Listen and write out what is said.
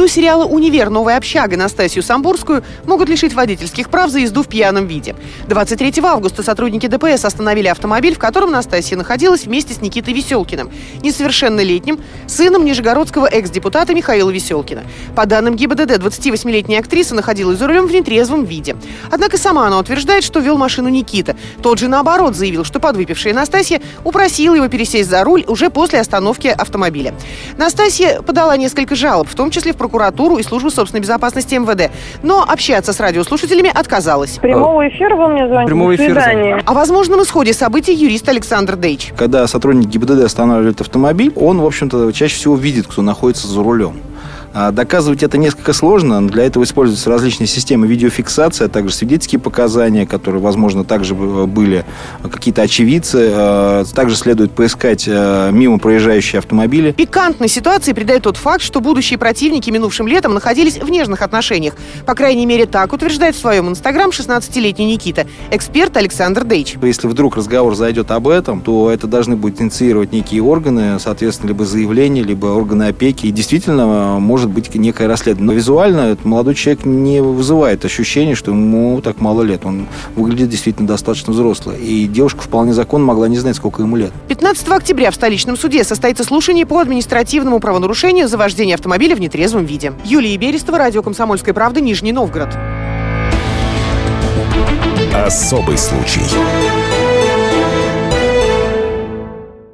Звезду сериала «Универ. Новая общага» Настасью Самбурскую могут лишить водительских прав за езду в пьяном виде. 23 августа сотрудники ДПС остановили автомобиль, в котором Настасья находилась вместе с Никитой Веселкиным, несовершеннолетним, сыном нижегородского экс-депутата Михаила Веселкина. По данным ГИБДД, 28-летняя актриса находилась за рулем в нетрезвом виде. Однако сама она утверждает, что вел машину Никита. Тот же, наоборот, заявил, что подвыпившая Настасья упросила его пересесть за руль уже после остановки автомобиля. Настасья подала несколько жалоб, в том числе в прокуратуру и службу собственной безопасности МВД. Но общаться с радиослушателями отказалась. Прямого эфира вы мне звоните? Прямого эфира. О возможном исходе событий юрист Александр Дейч. Когда сотрудник ГИБДД останавливает автомобиль, он, в общем-то, чаще всего видит, кто находится за рулем. А Доказывать это несколько сложно. Для этого используются различные системы видеофиксации, а также свидетельские показания, которые, возможно, также б- были какие-то очевидцы. А, Также следует поискать а, мимо проезжающие автомобили. Пикантной ситуации придает тот факт, что будущие противники минувшим летом находились в нежных отношениях. По крайней мере, так утверждает в своем инстаграм 16-летний Никита, эксперт Александр Дейч. Если вдруг разговор зайдет об этом, то это должны будут инициировать некие органы, соответственно, либо заявление, либо органы опеки. И действительно, э, может быть некое расследование. Но визуально этот молодой человек не вызывает ощущения, что ему так мало лет. Он выглядит действительно достаточно взрослый. И девушка вполне законно могла не знать, сколько ему лет. 15 октября в столичном суде состоится слушание по административному правонарушению за вождение автомобиля в нетрезвом виде. Юлия Берестова, радио «Комсомольская правда», Нижний Новгород. Особый случай.